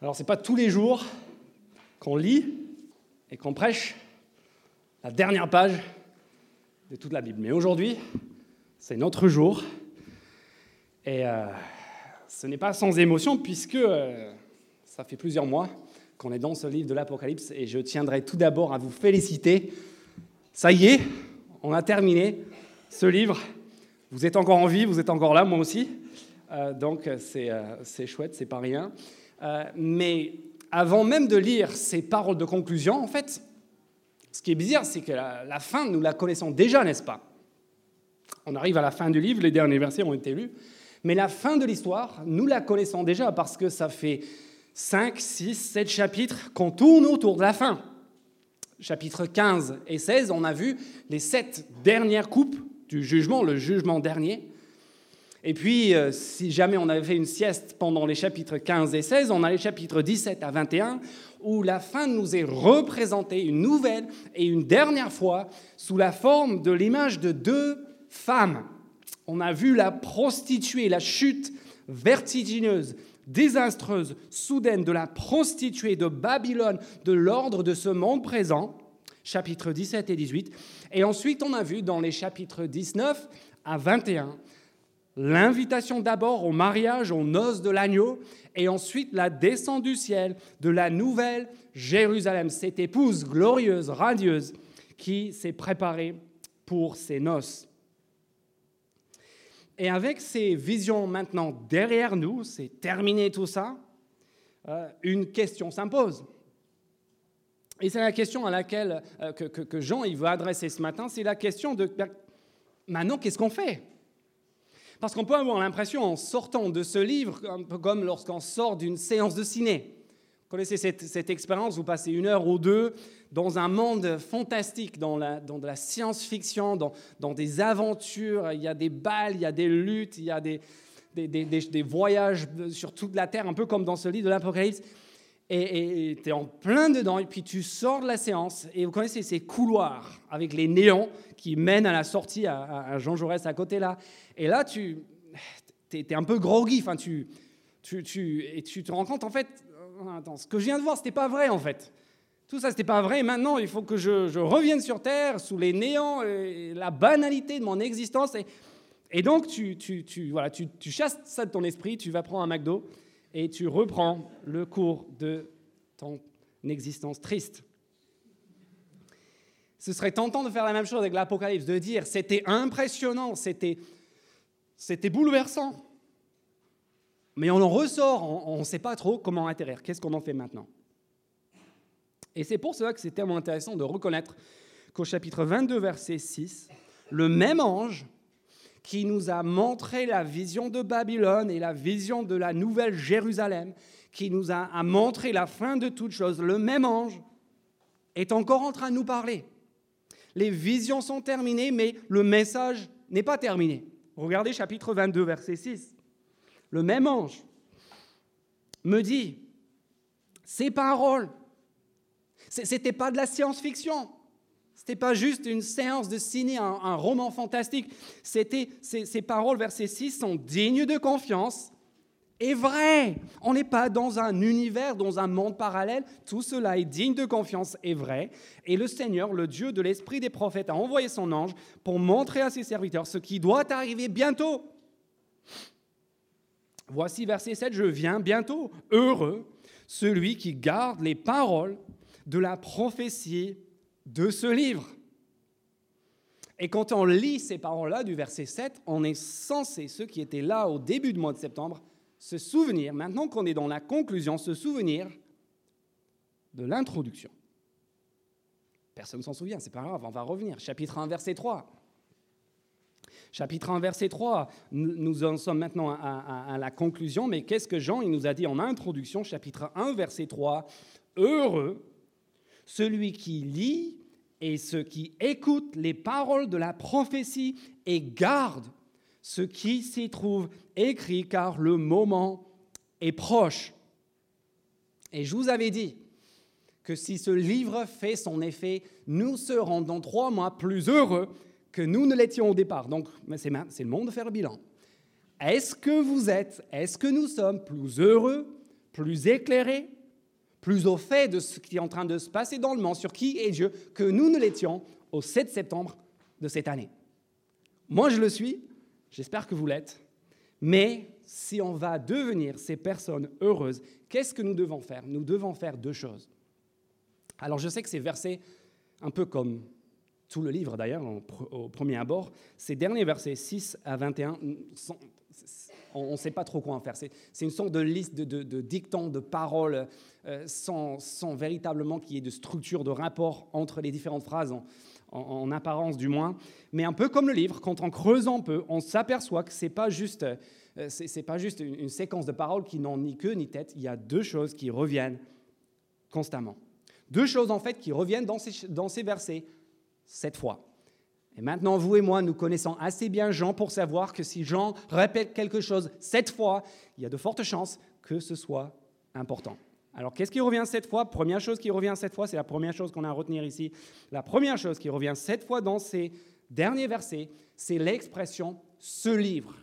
Alors, ce n'est pas tous les jours qu'on lit et qu'on prêche la dernière page de toute la Bible. Mais aujourd'hui, c'est notre jour. Et euh, ce n'est pas sans émotion, puisque euh, ça fait plusieurs mois qu'on est dans ce livre de l'Apocalypse. Et je tiendrai tout d'abord à vous féliciter. Ça y est, on a terminé ce livre. Vous êtes encore en vie, vous êtes encore là, moi aussi. Euh, donc c'est chouette, c'est pas rien. Euh, mais avant même de lire ces paroles de conclusion, en fait, ce qui est bizarre, c'est que la, fin, nous la connaissons déjà, n'est-ce pas? On arrive à la fin du livre, les derniers versets ont été lus, mais la fin de l'histoire, nous la connaissons déjà parce que ça fait 5, 6, 7 chapitres qu'on tourne autour de la fin. Chapitres 15 et 16, on a vu les sept dernières coupes du jugement, le jugement dernier. Et puis, euh, si jamais on avait fait une sieste pendant les chapitres 15 et 16, on a les chapitres 17 à 21, où la fin nous est représentée une nouvelle et une dernière fois sous la forme de l'image de deux femmes. On a vu la prostituée, la chute vertigineuse, désastreuse, soudaine de la prostituée de Babylone, de l'ordre de ce monde présent, chapitres 17 et 18. Et ensuite, on a vu dans les chapitres 19 à 21 l'invitation d'abord au mariage, aux noces de l'agneau, et ensuite la descente du ciel de la nouvelle Jérusalem, cette épouse glorieuse, radieuse, qui s'est préparée pour ses noces. Et avec ces visions maintenant derrière nous, c'est terminé tout ça, euh, une question s'impose. Et c'est la question à laquelle euh, que, Jean il veut adresser ce matin, c'est la question de ben, maintenant qu'est-ce qu'on fait? Parce qu'on peut avoir l'impression, en sortant de ce livre, un peu comme lorsqu'on sort d'une séance de ciné. Vous connaissez cette, expérience, vous passez une heure ou deux dans un monde fantastique, dans, la, de la science-fiction, dans, des aventures, il y a des balles, il y a des luttes, il y a des, des, voyages sur toute la Terre, un peu comme dans ce livre de l'Apocalypse. Et tu es en plein dedans, et puis tu sors de la séance, et vous connaissez ces couloirs avec les néons qui mènent à la sortie à, à Jean Jaurès à côté là. Et là, tu es, un peu groggy, enfin, tu, tu, tu, et tu te rends compte, en fait, euh, attends, ce que je viens de voir, ce n'était pas vrai, en fait. Tout ça, ce n'était pas vrai. Maintenant, il faut que je, revienne sur Terre, sous les néants, la banalité de mon existence. Et, et donc, tu, tu, tu, voilà, tu, tu chasses ça de ton esprit, tu vas prendre un McDo, et tu reprends le cours de ton existence triste. Ce serait tentant de faire la même chose avec l'Apocalypse, de dire c'était impressionnant, c'était c'était bouleversant. Mais on en ressort, on ne sait pas trop comment atterrir. Qu'est-ce qu'on en fait maintenant? Et c'est pour cela que c'est tellement intéressant de reconnaître qu'au chapitre 22, verset 6, le même ange qui nous a montré la vision de Babylone et la vision de la nouvelle Jérusalem, qui nous a, montré la fin de toutes choses, le même ange est encore en train de nous parler. Les visions sont terminées, mais le message n'est pas terminé. Regardez chapitre 22, verset 6. Le même ange me dit, ces paroles, ce n'était pas de la science-fiction, ce n'était pas juste une séance de ciné, un, roman fantastique, c'était ces, ces paroles, verset 6, sont dignes de confiance et vraies. On n'est pas dans un univers, dans un monde parallèle, tout cela est digne de confiance et vrai. Et le Seigneur, le Dieu de l'Esprit des prophètes, a envoyé son ange pour montrer à ses serviteurs ce qui doit arriver bientôt. Voici verset 7, je viens bientôt. Heureux celui qui garde les paroles de la prophétie de ce livre. Et quand on lit ces paroles-là du verset 7, on est censé, ceux qui étaient là au début du mois de septembre, se souvenir, maintenant qu'on est dans la conclusion, se souvenir de l'introduction. Personne ne s'en souvient, c'est pas grave, on va revenir. Chapitre 1, verset 3. Chapitre 1, verset 3, nous en sommes maintenant à, la conclusion, mais qu'est-ce que Jean il nous a dit en introduction, chapitre 1, verset 3 Heureux celui qui lit et ceux qui écoutent les paroles de la prophétie et garde ce qui s'y trouve écrit, car le moment est proche. Et je vous avais dit, que si ce livre fait son effet, nous serons dans trois mois plus heureux que nous ne l'étions au départ. Donc, c'est le monde de faire le bilan. Est-ce que vous êtes, est-ce que nous sommes plus heureux, plus éclairés, plus au fait de ce qui est en train de se passer dans le monde, sur qui est Dieu, que nous ne l'étions au 7 septembre de cette année. Moi, je le suis, j'espère que vous l'êtes, mais si on va devenir ces personnes heureuses, qu'est-ce que nous devons faire? Nous devons faire deux choses. Alors je sais que ces versets, un peu comme tout le livre d'ailleurs, au premier abord, ces derniers versets 6 à 21, on ne sait pas trop quoi en faire. C'est une sorte de liste de, dictons, de paroles, euh, sans, véritablement qu'il y ait de structure, de rapport entre les différentes phrases, en, apparence du moins. Mais un peu comme le livre, quand on creuse un peu, on s'aperçoit que ce n'est pas juste, euh, c'est pas juste une, une séquence de paroles qui n'ont ni queue ni tête. Il y a deux choses qui reviennent constamment. Deux choses en fait qui reviennent dans ces, dans ces versets cette fois. Et maintenant, vous et moi, nous connaissons assez bien Jean pour savoir que si Jean répète quelque chose cette fois, il y a de fortes chances que ce soit important. Alors, qu'est-ce qui revient cette fois? Première chose qui revient cette fois, c'est la première chose qu'on a à retenir ici. La première chose qui revient cette fois dans ces derniers versets, c'est l'expression ce livre,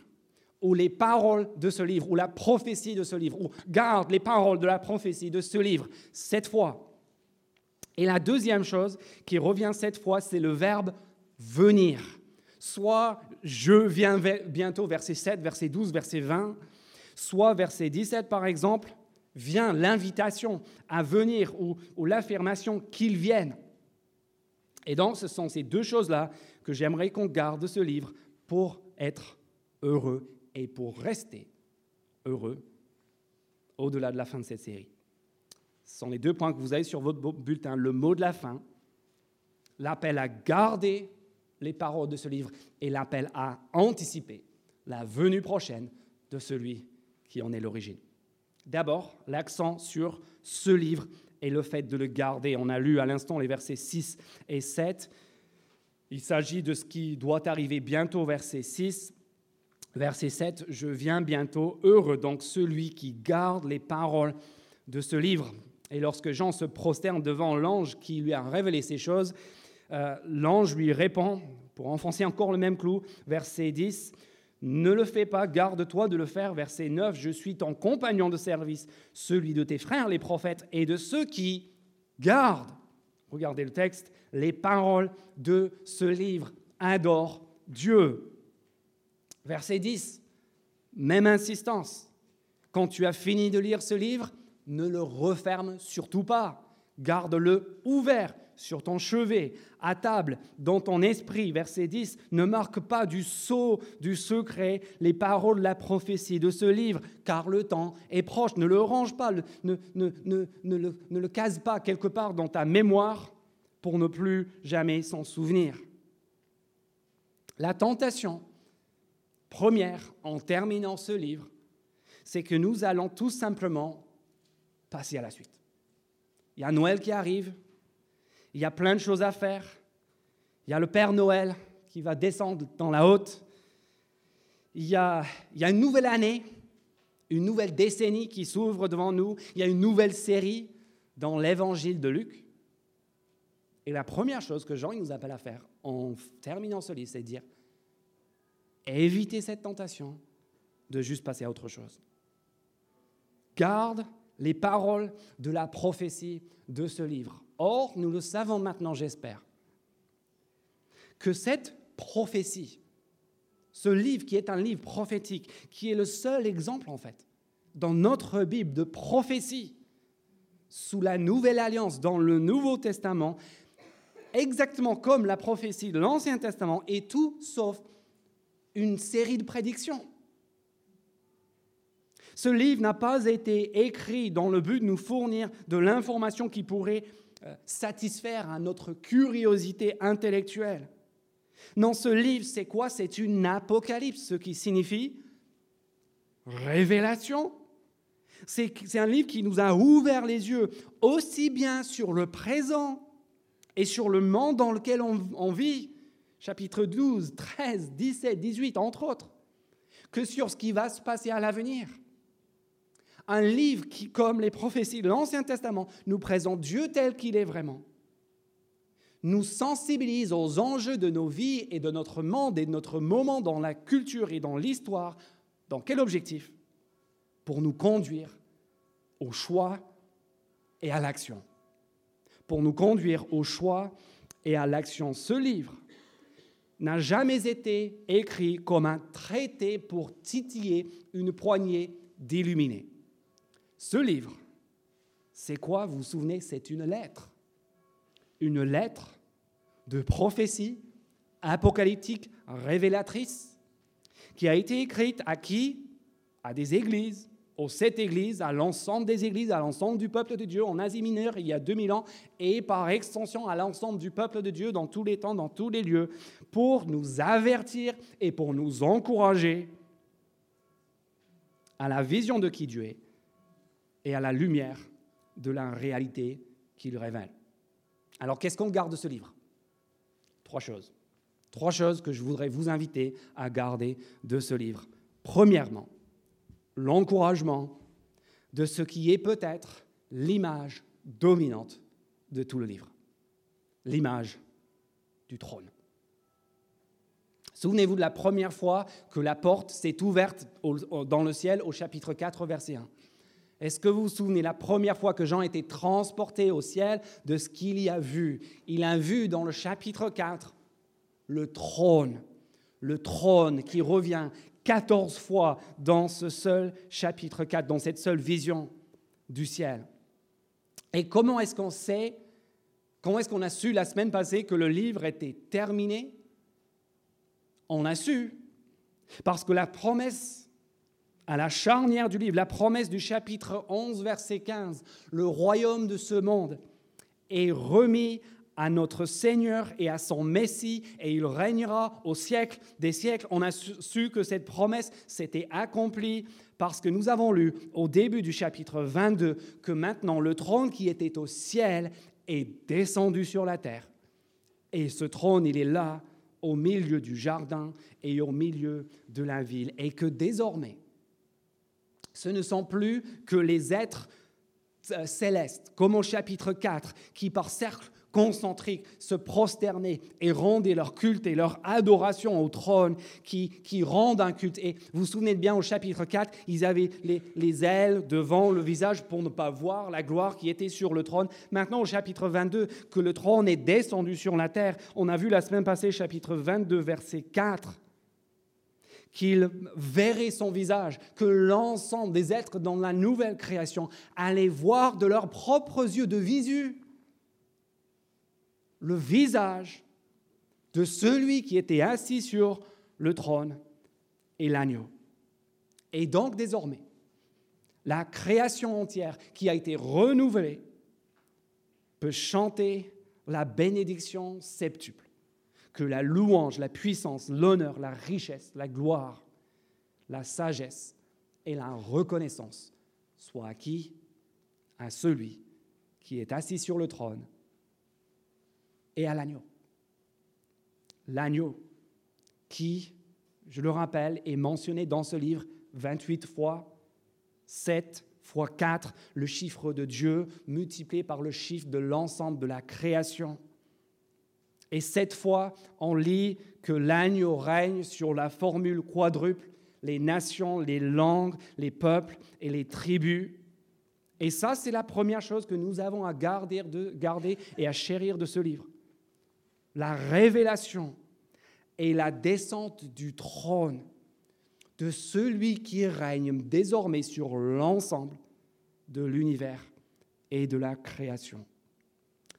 ou les paroles de ce livre, ou la prophétie de ce livre, ou garde les paroles de la prophétie de ce livre, cette fois. Et la deuxième chose qui revient cette fois, c'est le verbe venir. Soit je viens bientôt, verset 7, verset 12, verset 20, soit verset 17 par exemple, vient l'invitation à venir ou, l'affirmation qu'il vienne. Et donc ce sont ces deux choses-là que j'aimerais qu'on garde de ce livre pour être heureux et pour rester heureux au-delà de la fin de cette série. Ce sont les deux points que vous avez sur votre bulletin. Le mot de la fin, l'appel à garder les paroles de ce livre et l'appel à anticiper la venue prochaine de celui qui en est l'origine. D'abord, l'accent sur ce livre et le fait de le garder. On a lu à l'instant les versets 6 et 7. Il s'agit de ce qui doit arriver bientôt, verset 6. Verset 7, je viens bientôt, heureux donc celui qui garde les paroles de ce livre. Et lorsque Jean se prosterne devant l'ange qui lui a révélé ces choses, euh, l'ange lui répond, pour enfoncer encore le même clou, verset 10, Ne le fais pas, garde-toi de le faire. Verset 9, Je suis ton compagnon de service, celui de tes frères les prophètes et de ceux qui gardent, regardez le texte, les paroles de ce livre. Adore Dieu. Verset 10, même insistance. Quand tu as fini de lire ce livre, ne le referme surtout pas. Garde-le ouvert sur ton chevet, à table, dans ton esprit. Verset 10, ne marque pas du sceau du secret les paroles de la prophétie de ce livre, car le temps est proche. Ne le range pas, ne, le, ne le case pas quelque part dans ta mémoire pour ne plus jamais s'en souvenir. La tentation première en terminant ce livre, c'est que nous allons tout simplement passer à la suite. Il y a Noël qui arrive, il y a plein de choses à faire, il y a le Père Noël qui va descendre dans la haute, il y a, une nouvelle année, une nouvelle décennie qui s'ouvre devant nous, il y a une nouvelle série dans l'évangile de Luc. Et la première chose que Jean nous appelle à faire en terminant ce livre, c'est de dire évitez cette tentation de juste passer à autre chose. Garde les paroles de la prophétie de ce livre. Or, nous le savons maintenant, j'espère, que cette prophétie, ce livre qui est un livre prophétique, qui est le seul exemple en fait dans notre Bible de prophétie, sous la Nouvelle Alliance, dans le Nouveau Testament, exactement comme la prophétie de l'Ancien Testament, est tout sauf une série de prédictions. Ce livre n'a pas été écrit dans le but de nous fournir de l'information qui pourrait satisfaire à notre curiosité intellectuelle. Non, ce livre, c'est quoi? C'est une apocalypse, ce qui signifie révélation. C'est un livre qui nous a ouvert les yeux aussi bien sur le présent et sur le monde dans lequel on, on vit, chapitre 12, 13, 17, 18, entre autres, que sur ce qui va se passer à l'avenir un livre qui, comme les prophéties de l'Ancien Testament, nous présente Dieu tel qu'il est vraiment, nous sensibilise aux enjeux de nos vies et de notre monde et de notre moment dans la culture et dans l'histoire. Dans quel objectif? Pour nous conduire au choix et à l'action. Pour nous conduire au choix et à l'action. Ce livre n'a jamais été écrit comme un traité pour titiller une poignée d'illuminés. Ce livre, c'est quoi Vous vous souvenez? C'est une lettre. Une lettre de prophétie apocalyptique révélatrice qui a été écrite à qui? À des églises, aux sept églises, à l'ensemble des églises, à l'ensemble du peuple de Dieu en Asie mineure il y a 2000 ans et par extension à l'ensemble du peuple de Dieu dans tous les temps, dans tous les lieux, pour nous avertir et pour nous encourager à la vision de qui Dieu est et à la lumière de la réalité qu'il révèle. Alors qu'est-ce qu'on garde de ce livre? Trois choses. Trois choses que je voudrais vous inviter à garder de ce livre. Premièrement, l'encouragement de ce qui est peut-être l'image dominante de tout le livre, l'image du trône. Souvenez-vous de la première fois que la porte s'est ouverte dans le ciel au chapitre 4, verset 1. Est-ce que vous vous souvenez la première fois que Jean était transporté au ciel de ce qu'il y a vu? Il a vu dans le chapitre 4 le trône, le trône qui revient 14 fois dans ce seul chapitre 4, dans cette seule vision du ciel. Et comment est-ce qu'on sait, comment est-ce qu'on a su la semaine passée que le livre était terminé? On a su, parce que la promesse à la charnière du livre, la promesse du chapitre 11, verset 15, le royaume de ce monde est remis à notre Seigneur et à son Messie, et il régnera au siècle des siècles. On a su que cette promesse s'était accomplie parce que nous avons lu au début du chapitre 22 que maintenant le trône qui était au ciel est descendu sur la terre. Et ce trône, il est là, au milieu du jardin et au milieu de la ville. Et que désormais, ce ne sont plus que les êtres euh, célestes, comme au chapitre 4, qui par cercle concentriques, se prosterner et rendre leur culte et leur adoration au trône qui, qui rendent un culte. Et vous vous souvenez bien au chapitre 4, ils avaient les, les ailes devant le visage pour ne pas voir la gloire qui était sur le trône. Maintenant au chapitre 22, que le trône est descendu sur la terre. On a vu la semaine passée chapitre 22, verset 4 qu'il verrait son visage, que l'ensemble des êtres dans la nouvelle création allaient voir de leurs propres yeux de visu le visage de celui qui était assis sur le trône et l'agneau. Et donc désormais, la création entière qui a été renouvelée peut chanter la bénédiction septuple, que la louange, la puissance, l'honneur, la richesse, la gloire, la sagesse et la reconnaissance soient acquis à celui qui est assis sur le trône et à l'agneau. L'agneau qui, je le rappelle, est mentionné dans ce livre 28 fois, 7 fois 4, le chiffre de Dieu multiplié par le chiffre de l'ensemble de la création. Et cette fois, on lit que l'agneau règne sur la formule quadruple, les nations, les langues, les peuples et les tribus. Et ça, c'est la première chose que nous avons à garder, de, garder et à chérir de ce livre la révélation et la descente du trône de celui qui règne désormais sur l'ensemble de l'univers et de la création.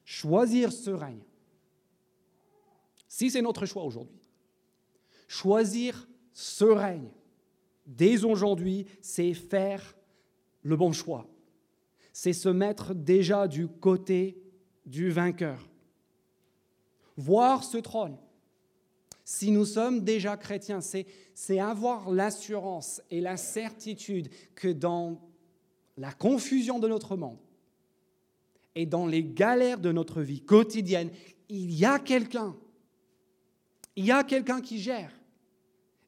Choisir ce règne, si c'est notre choix aujourd'hui, choisir ce règne dès aujourd'hui, c'est faire le bon choix. C'est se mettre déjà du côté du vainqueur voir ce trône. Si nous sommes déjà chrétiens, c'est avoir l'assurance et la certitude que dans la confusion de notre monde et dans les galères de notre vie quotidienne, il y a quelqu'un. Il y a quelqu'un qui gère.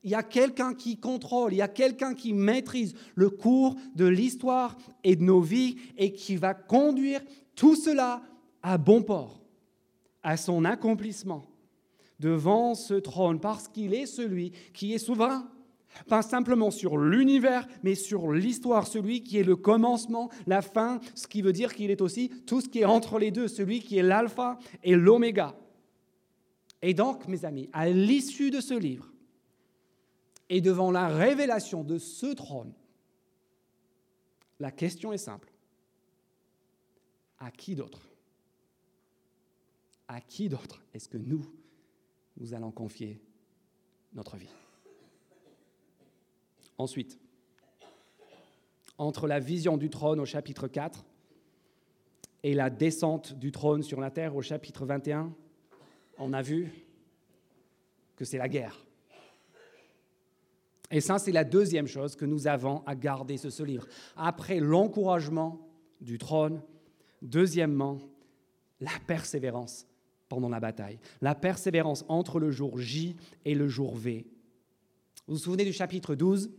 Il y a quelqu'un qui contrôle, il y a quelqu'un qui maîtrise le cours de l'histoire et de nos vies et qui va conduire tout cela à bon port à son accomplissement devant ce trône, parce qu'il est celui qui est souverain, Pas simplement sur l'univers, mais sur l'histoire, celui qui est le commencement, la fin, ce qui veut dire qu'il est aussi tout ce qui est entre les deux, celui qui est l'alpha et l'oméga. Et donc, mes amis, à l'issue de ce livre, et devant la révélation de ce trône, la question est simple. À qui d'autre? À qui d'autre est-ce que nous, nous allons confier notre vie? Ensuite, entre la vision du trône au chapitre 4 et la descente du trône sur la terre au chapitre 21, on a vu que c'est la guerre. Et ça, c'est la deuxième chose que nous avons à garder sur ce livre. Après l'encouragement du trône, deuxièmement, la persévérance pendant la bataille. La persévérance entre le jour J et le jour V. Vous vous souvenez du chapitre 12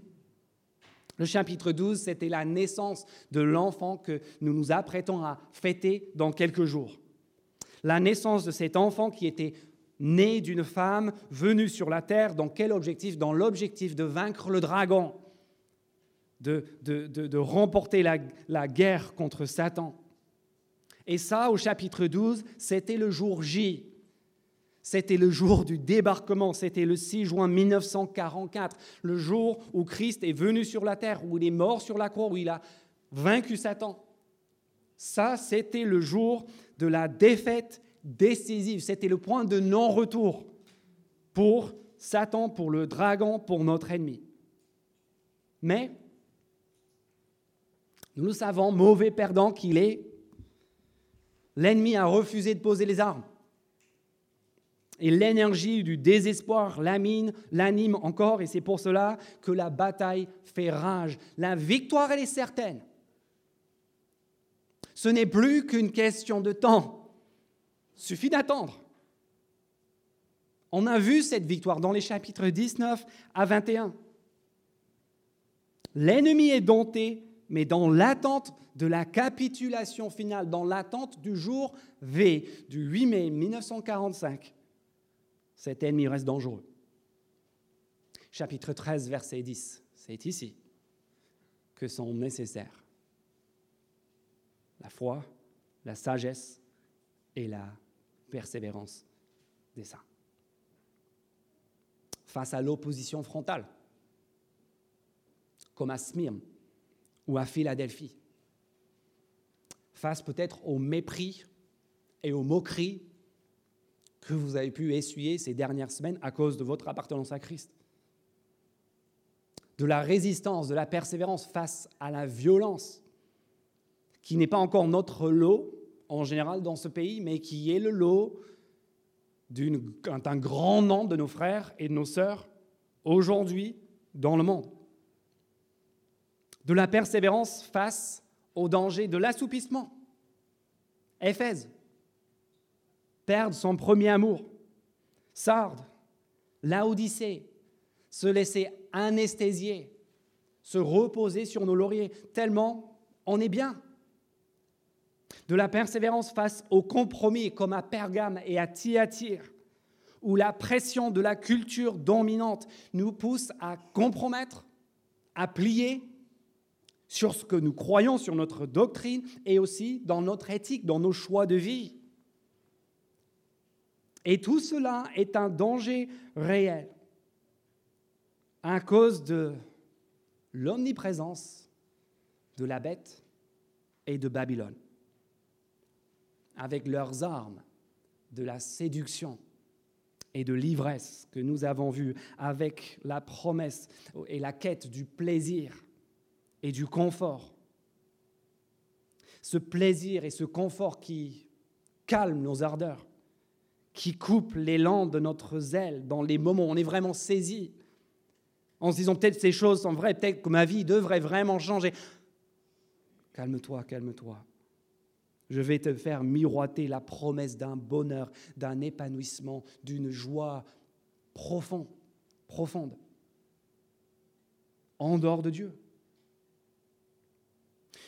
Le chapitre 12, c'était la naissance de l'enfant que nous nous apprêtons à fêter dans quelques jours. La naissance de cet enfant qui était né d'une femme venue sur la terre. Dans quel objectif? Dans l'objectif de vaincre le dragon, de, de, remporter la, la guerre contre Satan. Et ça, au chapitre 12, c'était le jour J. C'était le jour du débarquement, c'était le 6 juin 1944, le jour où Christ est venu sur la terre, où il est mort sur la croix, où il a vaincu Satan. Ça, c'était le jour de la défaite décisive. C'était le point de non-retour pour Satan, pour le dragon, pour notre ennemi. Mais, nous le savons, mauvais perdant qu'il est, l'ennemi a refusé de poser les armes. Et l'énergie du désespoir l'anime, l'anime encore, et c'est pour cela que la bataille fait rage. La victoire, elle est certaine. Ce n'est plus qu'une question de temps. Suffit d'attendre. On a vu cette victoire dans les chapitres 19 à 21. L'ennemi est dompté, mais dans l'attente de la capitulation finale, dans l'attente du jour V, du 8 mai 1945, cet ennemi reste dangereux. Chapitre 13, verset 10, c'est ici que sont nécessaires la foi, la sagesse et la persévérance des saints. Face à l'opposition frontale, comme à Smyrne ou à Philadelphie, face peut-être au mépris et aux moqueries que vous avez pu essuyer ces dernières semaines à cause de votre appartenance à Christ. De la résistance, de la persévérance face à la violence, qui n'est pas encore notre lot, en général dans ce pays, mais qui est le lot d'un grand nombre de nos frères et de nos sœurs aujourd'hui dans le monde. De la persévérance face au danger de l'assoupissement. Éphèse, perdre son premier amour. Sardes, Laodicée, se laisser anesthésier, se reposer sur nos lauriers, tellement on est bien de la persévérance face au compromis comme à Pergame et à Thyatire, où la pression de la culture dominante nous pousse à compromettre, à plier sur ce que nous croyons, sur notre doctrine et aussi dans notre éthique, dans nos choix de vie. Et tout cela est un danger réel à cause de l'omniprésence de la bête et de Babylone avec leurs armes de la séduction et de l'ivresse que nous avons vu avec la promesse et la quête du plaisir et du confort. Ce plaisir et ce confort qui calment nos ardeurs, qui coupe l'élan de notre zèle dans les moments où on est vraiment saisi, en se disant peut-être ces choses sont vraies, peut-être que ma vie devrait vraiment changer. Calme-toi, calme-toi je vais te faire miroiter la promesse d'un bonheur, d'un épanouissement, d'une joie profonde, profonde, en dehors de Dieu.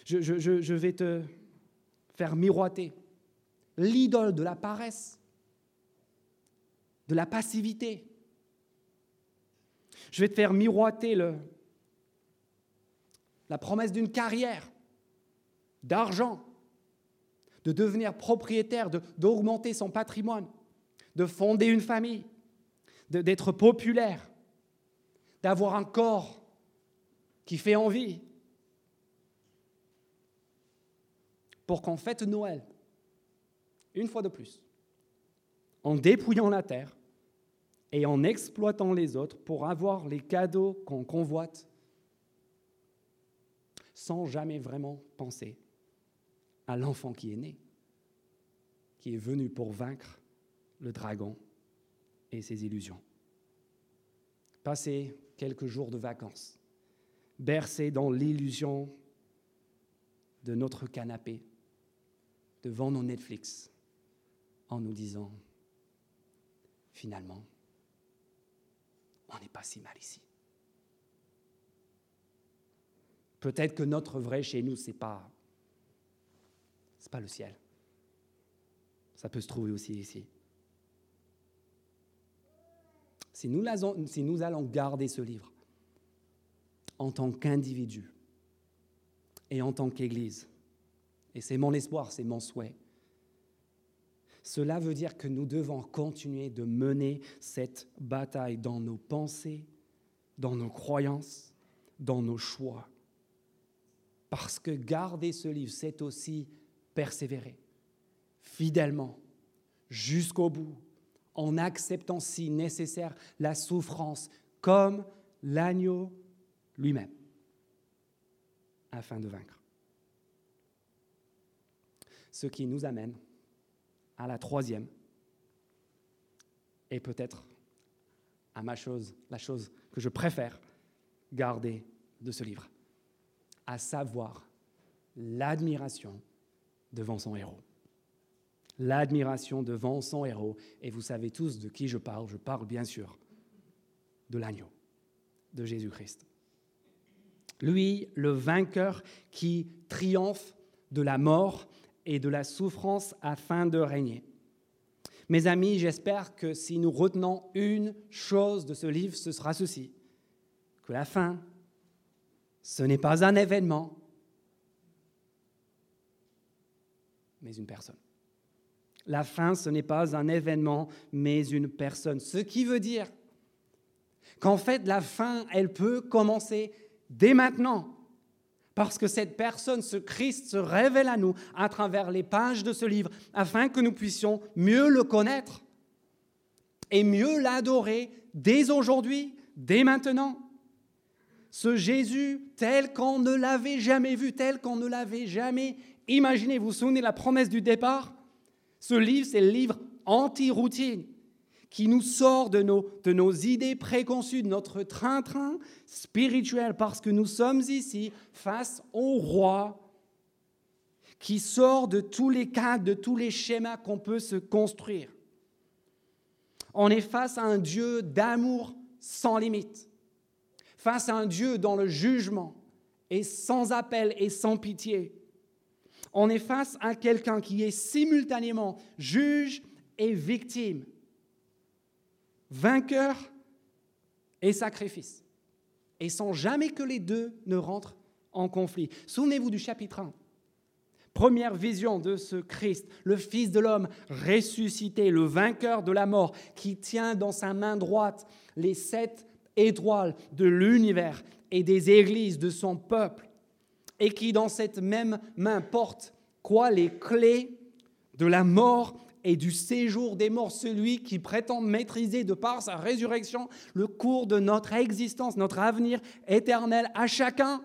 Je, vais te faire miroiter l'idole de la paresse, de la passivité. Je vais te faire miroiter la promesse d'une carrière, d'argent, de devenir propriétaire, d'augmenter son patrimoine, de fonder une famille, d'être populaire, d'avoir un corps qui fait envie, pour qu'on fête Noël, une fois de plus, en dépouillant la terre et en exploitant les autres pour avoir les cadeaux qu'on convoite, sans jamais vraiment penser à l'enfant qui est né, qui est venu pour vaincre le dragon et ses illusions. Passer quelques jours de vacances, bercé dans l'illusion de notre canapé, devant nos Netflix, en nous disant, finalement, on n'est pas si mal ici. Peut-être que notre vrai chez nous, ce n'est pas, pas le ciel. Ça peut se trouver aussi ici. Si nous, si nous allons garder ce livre en tant qu'individu et en tant qu'Église, et c'est mon espoir, c'est mon souhait, cela veut dire que nous devons continuer de mener cette bataille dans nos pensées, dans nos croyances, dans nos choix. Parce que garder ce livre, c'est aussi persévérer fidèlement jusqu'au bout, en acceptant si nécessaire la souffrance, comme l'agneau lui-même, afin de vaincre. Ce qui nous amène à la troisième, et peut-être à ma chose, la chose que je préfère garder de ce livre, à savoir l'admiration devant son héros. L'admiration devant son héros. Et vous savez tous de qui je parle. Je parle bien sûr de l'agneau, de Jésus-Christ. Lui, le vainqueur qui triomphe de la mort et de la souffrance afin de régner. Mes amis, j'espère que si nous retenons une chose de ce livre, ce sera ceci, que la fin, ce n'est pas un événement, mais une personne. La fin, ce n'est pas un événement, mais une personne. Ce qui veut dire qu'en fait, la fin, elle peut commencer dès maintenant. Parce que cette personne, ce Christ, se révèle à nous à travers les pages de ce livre, afin que nous puissions mieux le connaître et mieux l'adorer dès aujourd'hui, dès maintenant. Ce Jésus tel qu'on ne l'avait jamais vu, tel qu'on ne l'avait jamais imaginé. Vous vous souvenez de la promesse du départ? Ce livre, c'est le livre anti-routine qui nous sort de nos, de nos idées préconçues, de notre train-train spirituel, parce que nous sommes ici face au roi qui sort de tous les cadres, de tous les schémas qu'on peut se construire. On est face à un Dieu d'amour sans limite, face à un Dieu dans le jugement et sans appel et sans pitié. On est face à quelqu'un qui est simultanément juge et victime vainqueur et sacrifice. Et sans jamais que les deux ne rentrent en conflit. Souvenez-vous du chapitre 1. Première vision de ce Christ, le Fils de l'homme ressuscité, le vainqueur de la mort, qui tient dans sa main droite les sept étoiles de l'univers et des églises de son peuple, et qui dans cette même main porte quoi? Les clés de la mort et du séjour des morts, celui qui prétend maîtriser de par sa résurrection le cours de notre existence, notre avenir éternel à chacun.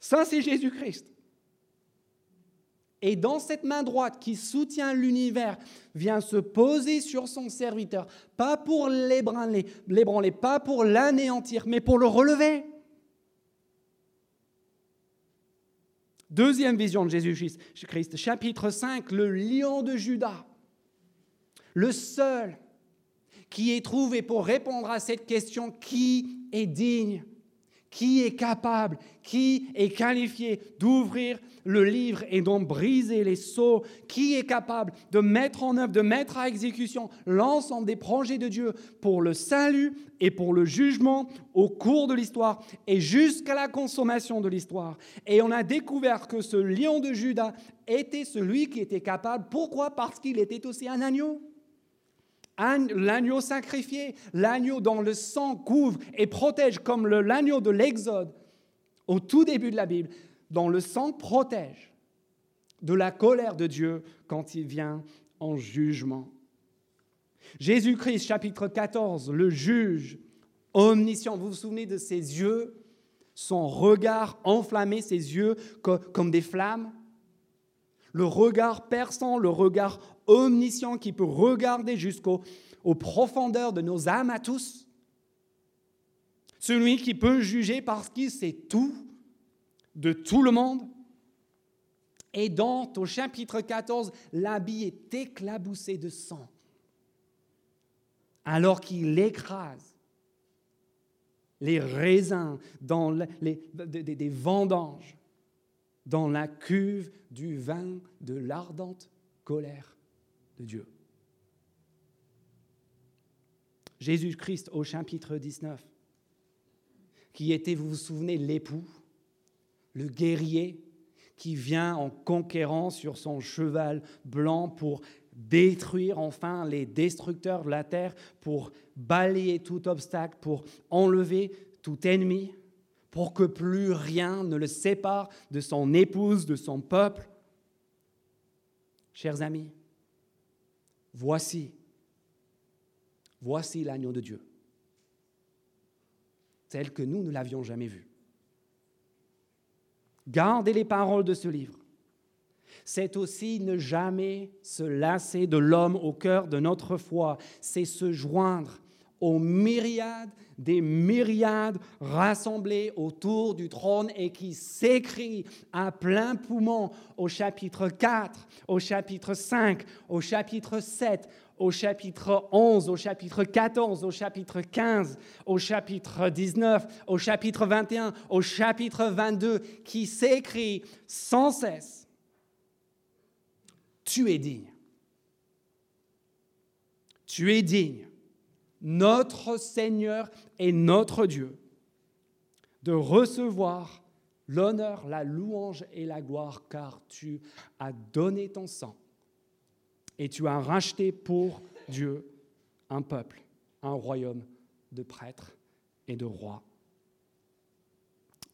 Ça, c'est Jésus-Christ. Et dans cette main droite qui soutient l'univers, vient se poser sur son serviteur, pas pour l'ébranler, pas pour l'anéantir, mais pour le relever. Deuxième vision de Jésus-Christ, chapitre 5, le lion de Judas. Le seul qui est trouvé pour répondre à cette question, qui est digne Qui est capable, qui est qualifié d'ouvrir le livre et d'en briser les sceaux? Qui est capable de mettre en œuvre, de mettre à exécution l'ensemble des projets de Dieu pour le salut et pour le jugement au cours de l'histoire et jusqu'à la consommation de l'histoire? Et on a découvert que ce lion de Judas était celui qui était capable. Pourquoi? Parce qu'il était aussi un agneau l'agneau sacrifié, l'agneau dont le sang couvre et protège, comme l'agneau de l'Exode au tout début de la Bible, dont le sang protège de la colère de Dieu quand il vient en jugement. Jésus-Christ, chapitre 14, le juge omniscient, vous vous souvenez de ses yeux, son regard enflammé, ses yeux comme des flammes. Le regard perçant, le regard omniscient qui peut regarder jusqu'aux profondeurs de nos âmes à tous. Celui qui peut juger parce qu'il sait tout de tout le monde. Et dans au chapitre 14, l'habit est éclaboussé de sang, alors qu'il écrase les raisins dans les, des vendanges dans la cuve du vin de l'ardente colère de Dieu. Jésus-Christ au chapitre 19, qui était, vous vous souvenez, l'époux, le guerrier qui vient en conquérant sur son cheval blanc pour détruire enfin les destructeurs de la terre, pour balayer tout obstacle, pour enlever tout ennemi pour que plus rien ne le sépare de son épouse, de son peuple. Chers amis, voici, voici l'agneau de Dieu, tel que nous ne l'avions jamais vu. Gardez les paroles de ce livre. C'est aussi ne jamais se lasser de l'homme au cœur de notre foi, c'est se joindre aux myriades des myriades rassemblées autour du trône et qui s'écrit à plein poumon au chapitre 4, au chapitre 5, au chapitre 7, au chapitre 11, au chapitre 14, au chapitre 15, au chapitre 19, au chapitre 21, au chapitre 22, qui s'écrit sans cesse. Tu es digne. Tu es digne notre Seigneur et notre Dieu, de recevoir l'honneur, la louange et la gloire, car tu as donné ton sang et tu as racheté pour Dieu un peuple, un royaume de prêtres et de rois.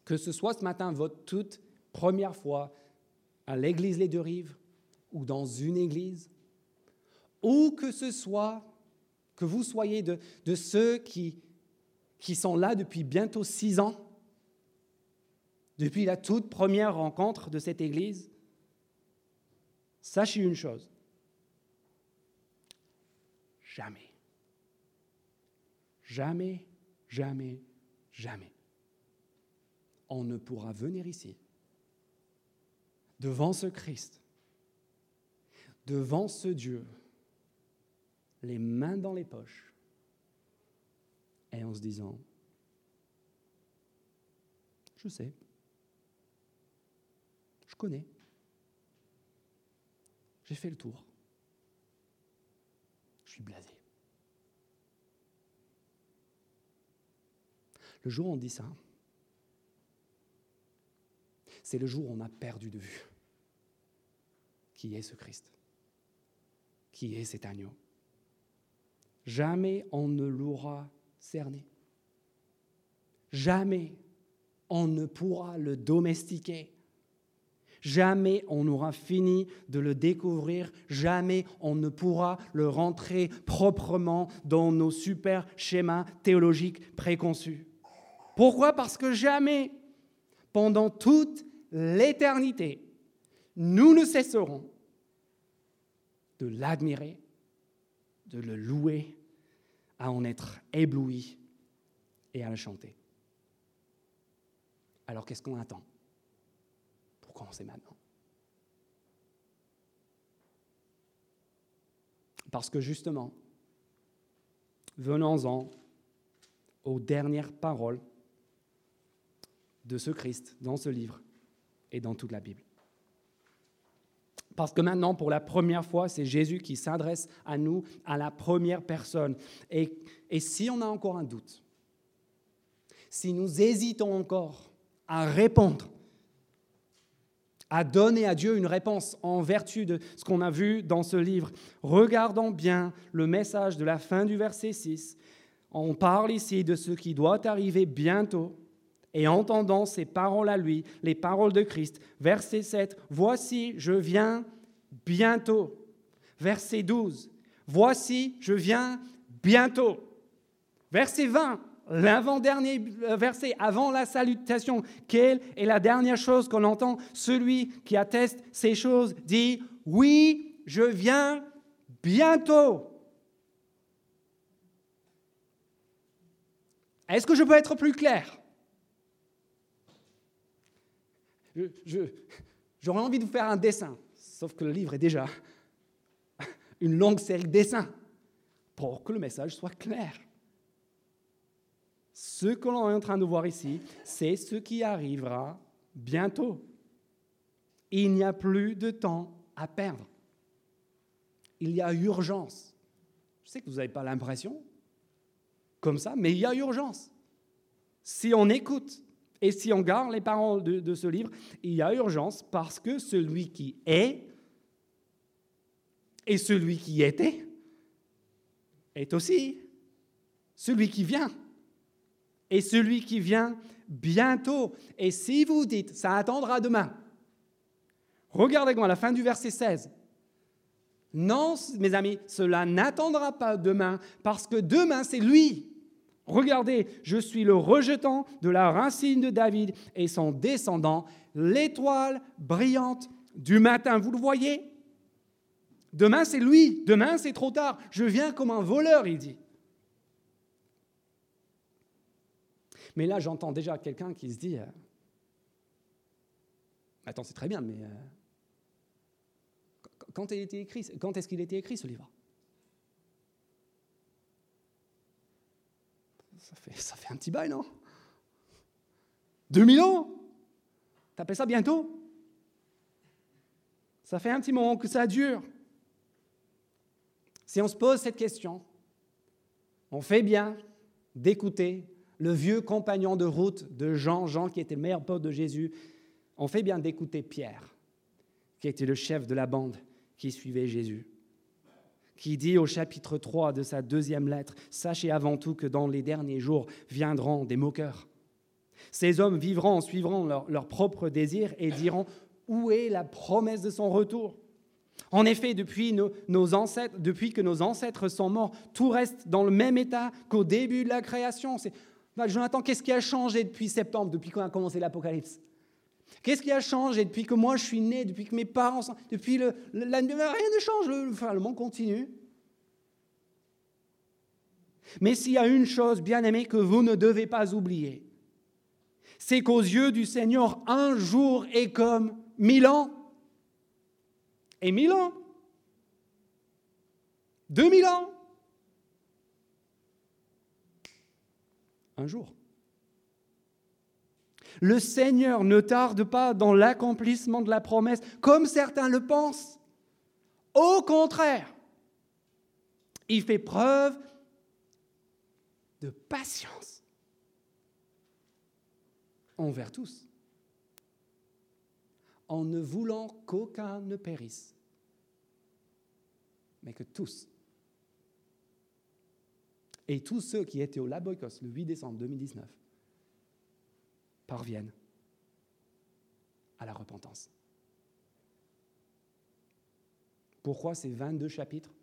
Que ce soit ce matin votre toute première fois à l'église Les Deux Rives ou dans une église, ou que ce soit que vous soyez de, ceux qui, sont là depuis bientôt six ans, depuis la toute première rencontre de cette Église, sachez une chose, jamais, jamais, jamais, jamais, on ne pourra venir ici, devant ce Christ, devant ce Dieu, les mains dans les poches, et en se disant, je sais, je connais, j'ai fait le tour, je suis blasé. Le jour où on dit ça, c'est le jour où on a perdu de vue qui est ce Christ, qui est cet agneau. Jamais on ne l'aura cerné. Jamais on ne pourra le domestiquer. Jamais on n'aura fini de le découvrir, jamais on ne pourra le rentrer proprement dans nos super schémas théologiques préconçus. Pourquoi? Parce que jamais, pendant toute l'éternité, nous ne cesserons de l'admirer, de le louer, à en être ébloui et à le chanter. Alors qu'est-ce qu'on attend? Pour commencer maintenant Parce que justement, venons-en aux dernières paroles de ce Christ dans ce livre et dans toute la Bible. Parce que maintenant, pour la première fois, c'est Jésus qui s'adresse à nous, à la première personne. Et, si on a encore un doute, si nous hésitons encore à répondre, à donner à Dieu une réponse en vertu de ce qu'on a vu dans ce livre, regardons bien le message de la fin du verset 6. On parle ici de ce qui doit arriver bientôt. Et entendant ces paroles à lui, les paroles de Christ, verset 7, Voici, je viens bientôt. Verset 12, Voici, je viens bientôt. Verset 20, l'avant-dernier verset, avant la salutation, quelle est la dernière chose qu'on entend? Celui qui atteste ces choses dit, Oui, je viens bientôt. Est-ce que je peux être plus clair? J'aurais envie de vous faire un dessin, sauf que le livre est déjà une longue série de dessins pour que le message soit clair. Ce que l'on est en train de voir ici, c'est ce qui arrivera bientôt. Il n'y a plus de temps à perdre. Il y a urgence. Je sais que vous n'avez pas l'impression comme ça, mais il y a urgence. Si on écoute et si on garde les paroles de, ce livre, il y a urgence parce que celui qui est et celui qui était est aussi celui qui vient. Et celui qui vient bientôt. Et si vous dites, ça attendra demain, regardez-moi la fin du verset 16. Non, mes amis, cela n'attendra pas demain, parce que demain, c'est lui. Regardez, je suis le rejetant de la racine de David et son descendant, l'étoile brillante du matin. Vous le voyez? Demain, c'est lui. Demain, c'est trop tard. Je viens comme un voleur, il dit. Mais là, j'entends déjà quelqu'un qui se dit, euh, attends, c'est très bien, mais euh, quand, quand est-ce qu'il été écrit ce livre? Ça fait, un petit bail, non? 2000 ans? T'appelles ça bientôt? Ça fait un petit moment que ça dure. Si on se pose cette question, on fait bien d'écouter le vieux compagnon de route de Jean, Jean qui était le meilleur pote de Jésus, on fait bien d'écouter Pierre, qui était le chef de la bande qui suivait Jésus qui dit au chapitre 3 de sa deuxième lettre, Sachez avant tout que dans les derniers jours viendront des moqueurs. Ces hommes vivront suivront leurs leur propres désirs et diront, Où est la promesse de son retour? En effet, depuis que nos ancêtres sont morts, tout reste dans le même état qu'au début de la création. Bah, Jonathan, qu'est-ce qui a changé depuis septembre, depuis qu'on a commencé l'Apocalypse? Qu'est-ce qui a changé depuis que moi je suis né, depuis que mes parents sont... Depuis le, rien ne change, le, le monde continue. Mais s'il y a une chose, bien aimé, que vous ne devez pas oublier, c'est qu'aux yeux du Seigneur, un jour est comme mille ans. Et mille ans. Deux mille ans. Un jour. Le Seigneur ne tarde pas dans l'accomplissement de la promesse, comme certains le pensent. Au contraire, il fait preuve de patience envers tous, en ne voulant qu'aucun ne périsse, mais que tous, et tous ceux qui étaient au Laboikos le 8 décembre 2019, parviennent à la repentance. Pourquoi ces 22 chapitres?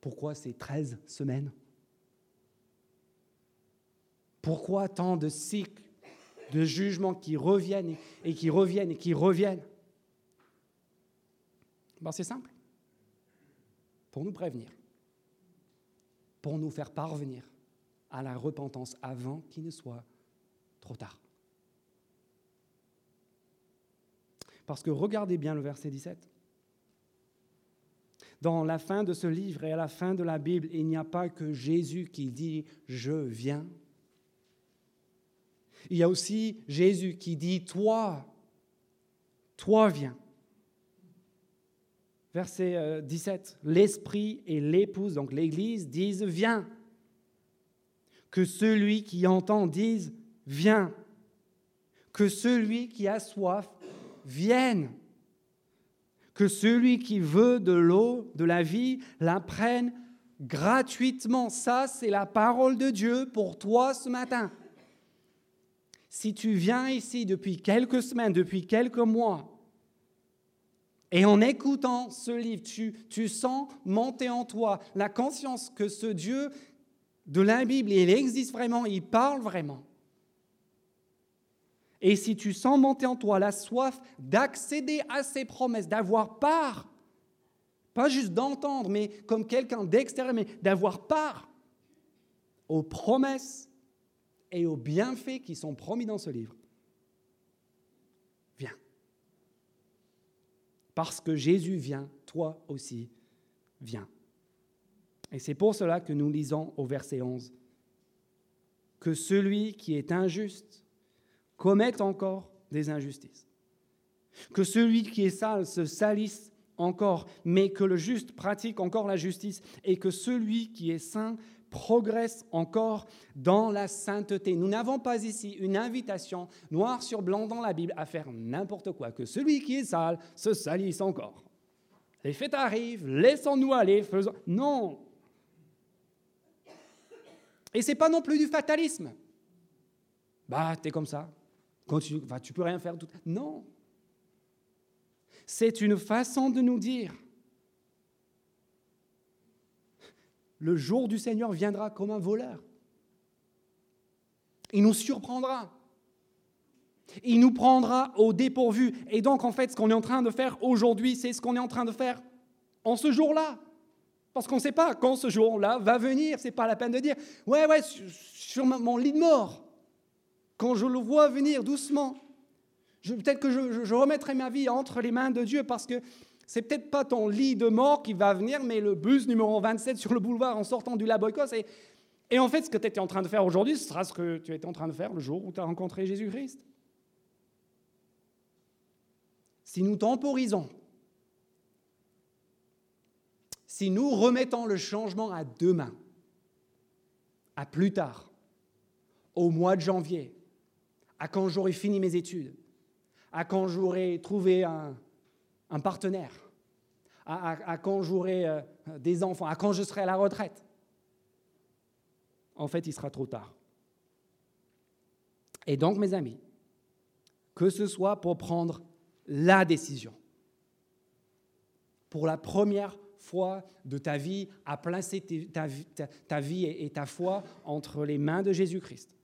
Pourquoi ces 13 semaines? Pourquoi tant de cycles de jugements qui reviennent et qui reviennent et qui reviennent? Ben, C'est simple. Pour nous prévenir, pour nous faire parvenir à la repentance avant qu'il ne soit trop tard. Parce que regardez bien le verset 17. Dans la fin de ce livre et à la fin de la Bible, il n'y a pas que Jésus qui dit ⁇ Je viens ⁇ Il y a aussi Jésus qui dit, toi, toi viens. Verset 17, euh, l'Esprit et l'épouse, donc l'Église, disent, viens. Que celui qui entend dise, viens. Que celui qui a soif vienne. Que celui qui veut de l'eau, de la vie, la prenne gratuitement. Ça, c'est la parole de Dieu pour toi ce matin. Si tu viens ici depuis quelques semaines, depuis quelques mois, et en écoutant ce livre, tu, tu sens monter en toi la conscience que ce Dieu de la Bible, il existe vraiment, il parle vraiment. Et si tu sens monter en toi la soif d'accéder à ses promesses, d'avoir part, pas juste d'entendre, mais comme quelqu'un d'extérieur, mais d'avoir part aux promesses et aux bienfaits qui sont promis dans ce livre, viens. Parce que Jésus vient, toi aussi, viens. Et c'est pour cela que nous lisons au verset 11 que celui qui est injuste commette encore des injustices, que celui qui est sale se salisse encore, mais que le juste pratique encore la justice, et que celui qui est saint progresse encore dans la sainteté. Nous n'avons pas ici une invitation noir sur blanc dans la Bible à faire n'importe quoi, que celui qui est sale se salisse encore. Les fêtes arrivent, laissons-nous aller, faisons... Non, et c'est pas non plus du fatalisme. Bah, t'es comme ça. Tu, bah, tu peux rien faire. Tout... Non. C'est une façon de nous dire le jour du Seigneur viendra comme un voleur. Il nous surprendra. Il nous prendra au dépourvu. Et donc, en fait, ce qu'on est en train de faire aujourd'hui, c'est ce qu'on est en train de faire en ce jour-là. Parce qu'on ne sait pas quand ce jour-là va venir. Ce n'est pas la peine de dire Ouais, ouais, sur mon lit de mort, quand je le vois venir doucement, peut-être que je, remettrai ma vie entre les mains de Dieu parce que c'est peut-être pas ton lit de mort qui va venir, mais le bus numéro 27 sur le boulevard en sortant du Laboikos. Et, et en fait, ce que tu étais en train de faire aujourd'hui, ce sera ce que tu étais en train de faire le jour où tu as rencontré Jésus-Christ. Si nous temporisons si nous remettons le changement à demain, à plus tard, au mois de janvier, à quand j'aurai fini mes études, à quand j'aurai trouvé un, partenaire, à, quand j'aurai euh, des enfants, à quand je serai à la retraite, en fait, il sera trop tard. Et donc, mes amis, que ce soit pour prendre la décision, pour la première foi de ta vie, à placer ta, ta vie et ta foi entre les mains de Jésus-Christ.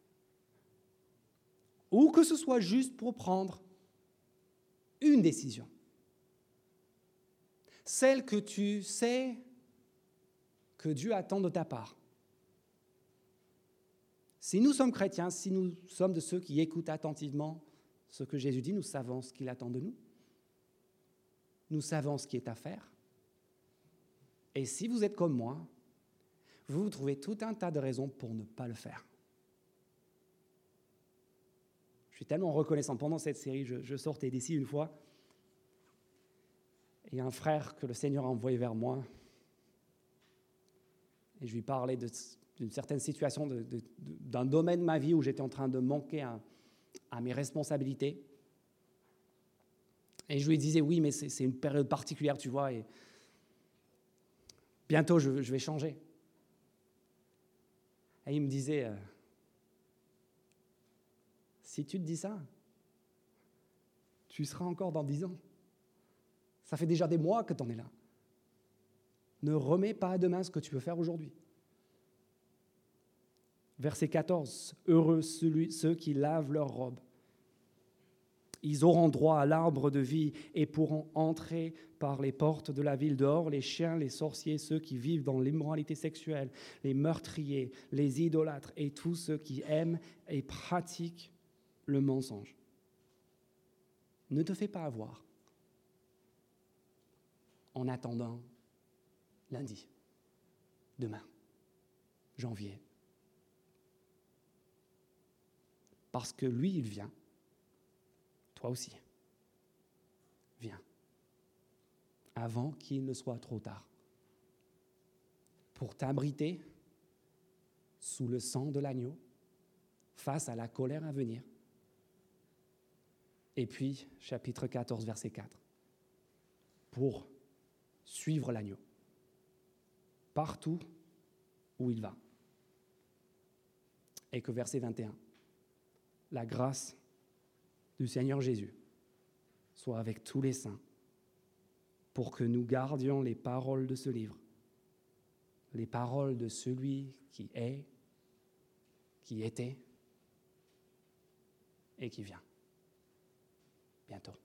Ou que ce soit juste pour prendre une décision. Celle que tu sais que Dieu attend de ta part. Si nous sommes chrétiens, si nous sommes de ceux qui écoutent attentivement ce que Jésus dit, nous savons ce qu'il attend de nous. Nous savons ce qui est à faire. Et si vous êtes comme moi, vous, vous trouvez tout un tas de raisons pour ne pas le faire. Je suis tellement reconnaissant. Pendant cette série, je, sortais d'ici une fois, et un frère que le Seigneur a envoyé vers moi, et je lui parlais d'une certaine situation, d'un domaine de ma vie où j'étais en train de manquer à, mes responsabilités. Et je lui disais, oui, mais c'est une période particulière, tu vois, Bientôt, je, vais changer. Et il me disait, euh, si tu te dis ça, tu seras encore dans dix ans. Ça fait déjà des mois que tu en es là. Ne remets pas à demain ce que tu peux faire aujourd'hui. Verset 14. Heureux ceux qui lavent leurs robes ils auront droit à l'arbre de vie et pourront entrer par les portes de la ville dehors les chiens, les sorciers, ceux qui vivent dans l'immoralité sexuelle, les meurtriers, les idolâtres et tous ceux qui aiment et pratiquent le mensonge. Ne te fais pas avoir en attendant lundi, demain, janvier. parce que lui, il vient. Toi aussi. Viens. Avant qu'il ne soit trop tard. Pour t'abriter sous le sang de l'agneau, face à la colère à venir. Et puis, chapitre 14, verset 4, pour suivre l'agneau, partout où il va. Et que verset 21, la grâce du Seigneur Jésus soit avec tous les saints, pour que nous gardions les paroles de ce livre, les paroles de celui qui est, qui était et qui vient bientôt.